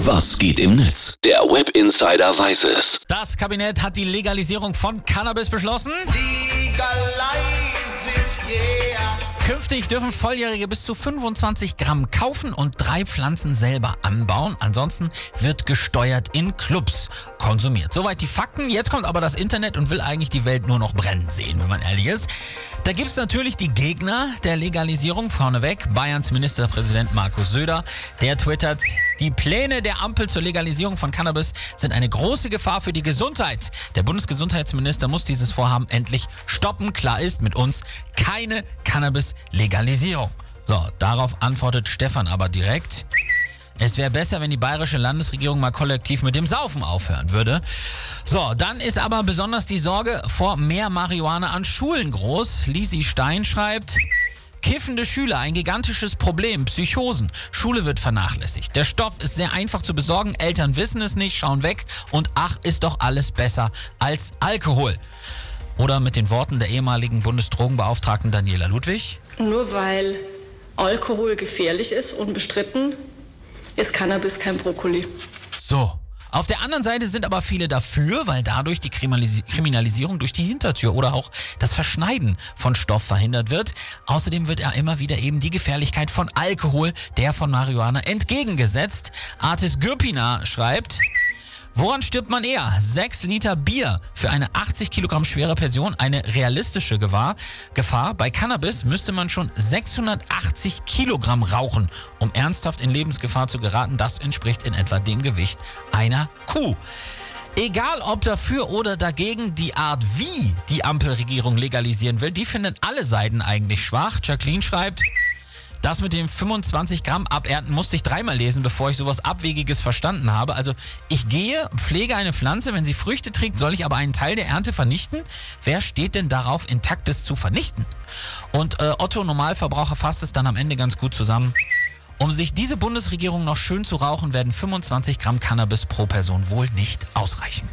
Was geht im Netz? Der Web Insider weiß es. Das Kabinett hat die Legalisierung von Cannabis beschlossen. Künftig dürfen Volljährige bis zu 25 Gramm kaufen und drei Pflanzen selber anbauen. Ansonsten wird gesteuert in Clubs konsumiert. Soweit die Fakten. Jetzt kommt aber das Internet und will eigentlich die Welt nur noch brennen sehen, wenn man ehrlich ist. Da gibt es natürlich die Gegner der Legalisierung vorneweg. Bayerns Ministerpräsident Markus Söder, der twittert, die Pläne der Ampel zur Legalisierung von Cannabis sind eine große Gefahr für die Gesundheit. Der Bundesgesundheitsminister muss dieses Vorhaben endlich stoppen. Klar ist mit uns keine Cannabis-Legalisierung. So, darauf antwortet Stefan aber direkt. Es wäre besser, wenn die bayerische Landesregierung mal kollektiv mit dem Saufen aufhören würde. So, dann ist aber besonders die Sorge vor mehr Marihuana an Schulen groß. Lisi Stein schreibt, Kiffende Schüler, ein gigantisches Problem. Psychosen. Schule wird vernachlässigt. Der Stoff ist sehr einfach zu besorgen. Eltern wissen es nicht, schauen weg. Und ach, ist doch alles besser als Alkohol. Oder mit den Worten der ehemaligen Bundesdrogenbeauftragten Daniela Ludwig. Nur weil Alkohol gefährlich ist, unbestritten, ist Cannabis kein Brokkoli. So. Auf der anderen Seite sind aber viele dafür, weil dadurch die Kriminalisierung durch die Hintertür oder auch das Verschneiden von Stoff verhindert wird. Außerdem wird ja immer wieder eben die Gefährlichkeit von Alkohol, der von Marihuana entgegengesetzt. Artis Gürpina schreibt, Woran stirbt man eher? 6 Liter Bier für eine 80 Kilogramm schwere Person eine realistische Gefahr. Gefahr. Bei Cannabis müsste man schon 680 Kilogramm rauchen, um ernsthaft in Lebensgefahr zu geraten. Das entspricht in etwa dem Gewicht einer Kuh. Egal ob dafür oder dagegen, die Art, wie die Ampelregierung legalisieren will, die finden alle Seiten eigentlich schwach. Jacqueline schreibt, das mit dem 25 Gramm abernten musste ich dreimal lesen, bevor ich sowas Abwegiges verstanden habe. Also ich gehe, pflege eine Pflanze, wenn sie Früchte trägt, soll ich aber einen Teil der Ernte vernichten? Wer steht denn darauf, Intaktes zu vernichten? Und äh, Otto Normalverbraucher fasst es dann am Ende ganz gut zusammen. Um sich diese Bundesregierung noch schön zu rauchen, werden 25 Gramm Cannabis pro Person wohl nicht ausreichen.